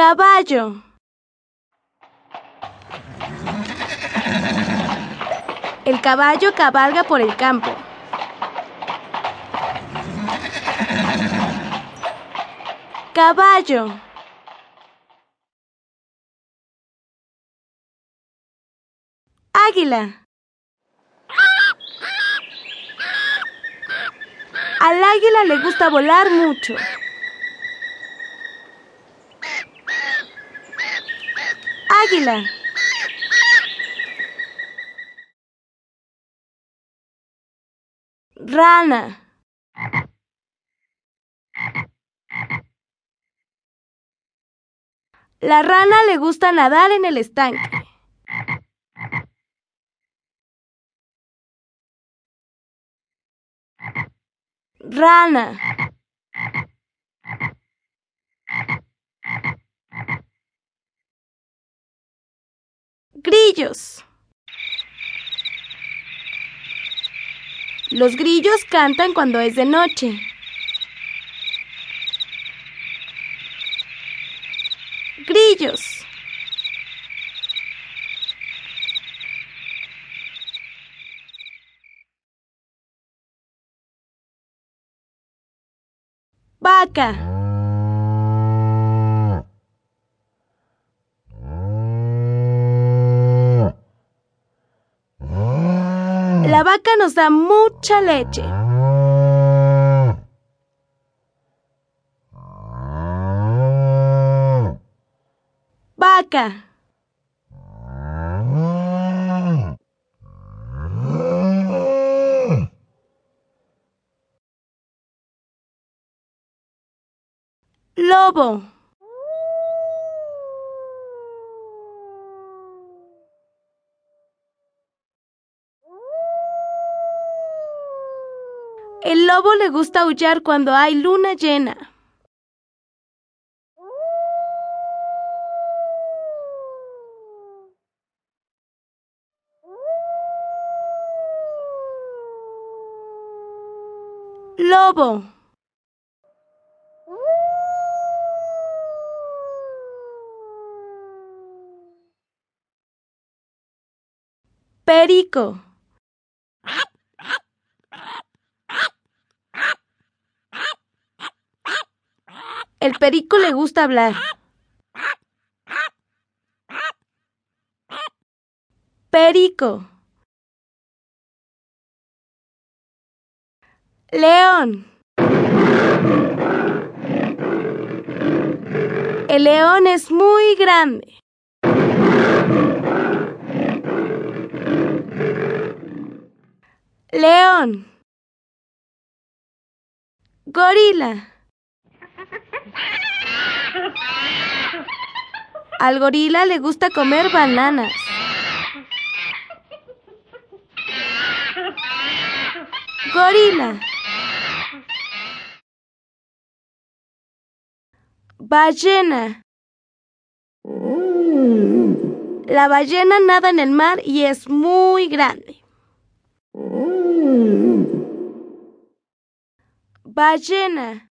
Caballo. El caballo cabalga por el campo. Caballo. Águila. Al águila le gusta volar mucho. Águila. Rana. La rana le gusta nadar en el estanque. Rana. Grillos. Los grillos cantan cuando es de noche. Grillos. Vaca. La vaca nos da mucha leche. Vaca. Lobo. El lobo le gusta aullar cuando hay luna llena. Lobo. Perico. El perico le gusta hablar. Perico. León. El león es muy grande. León. Gorila. Al gorila le gusta comer bananas. Gorila. Ballena. La ballena nada en el mar y es muy grande. Ballena.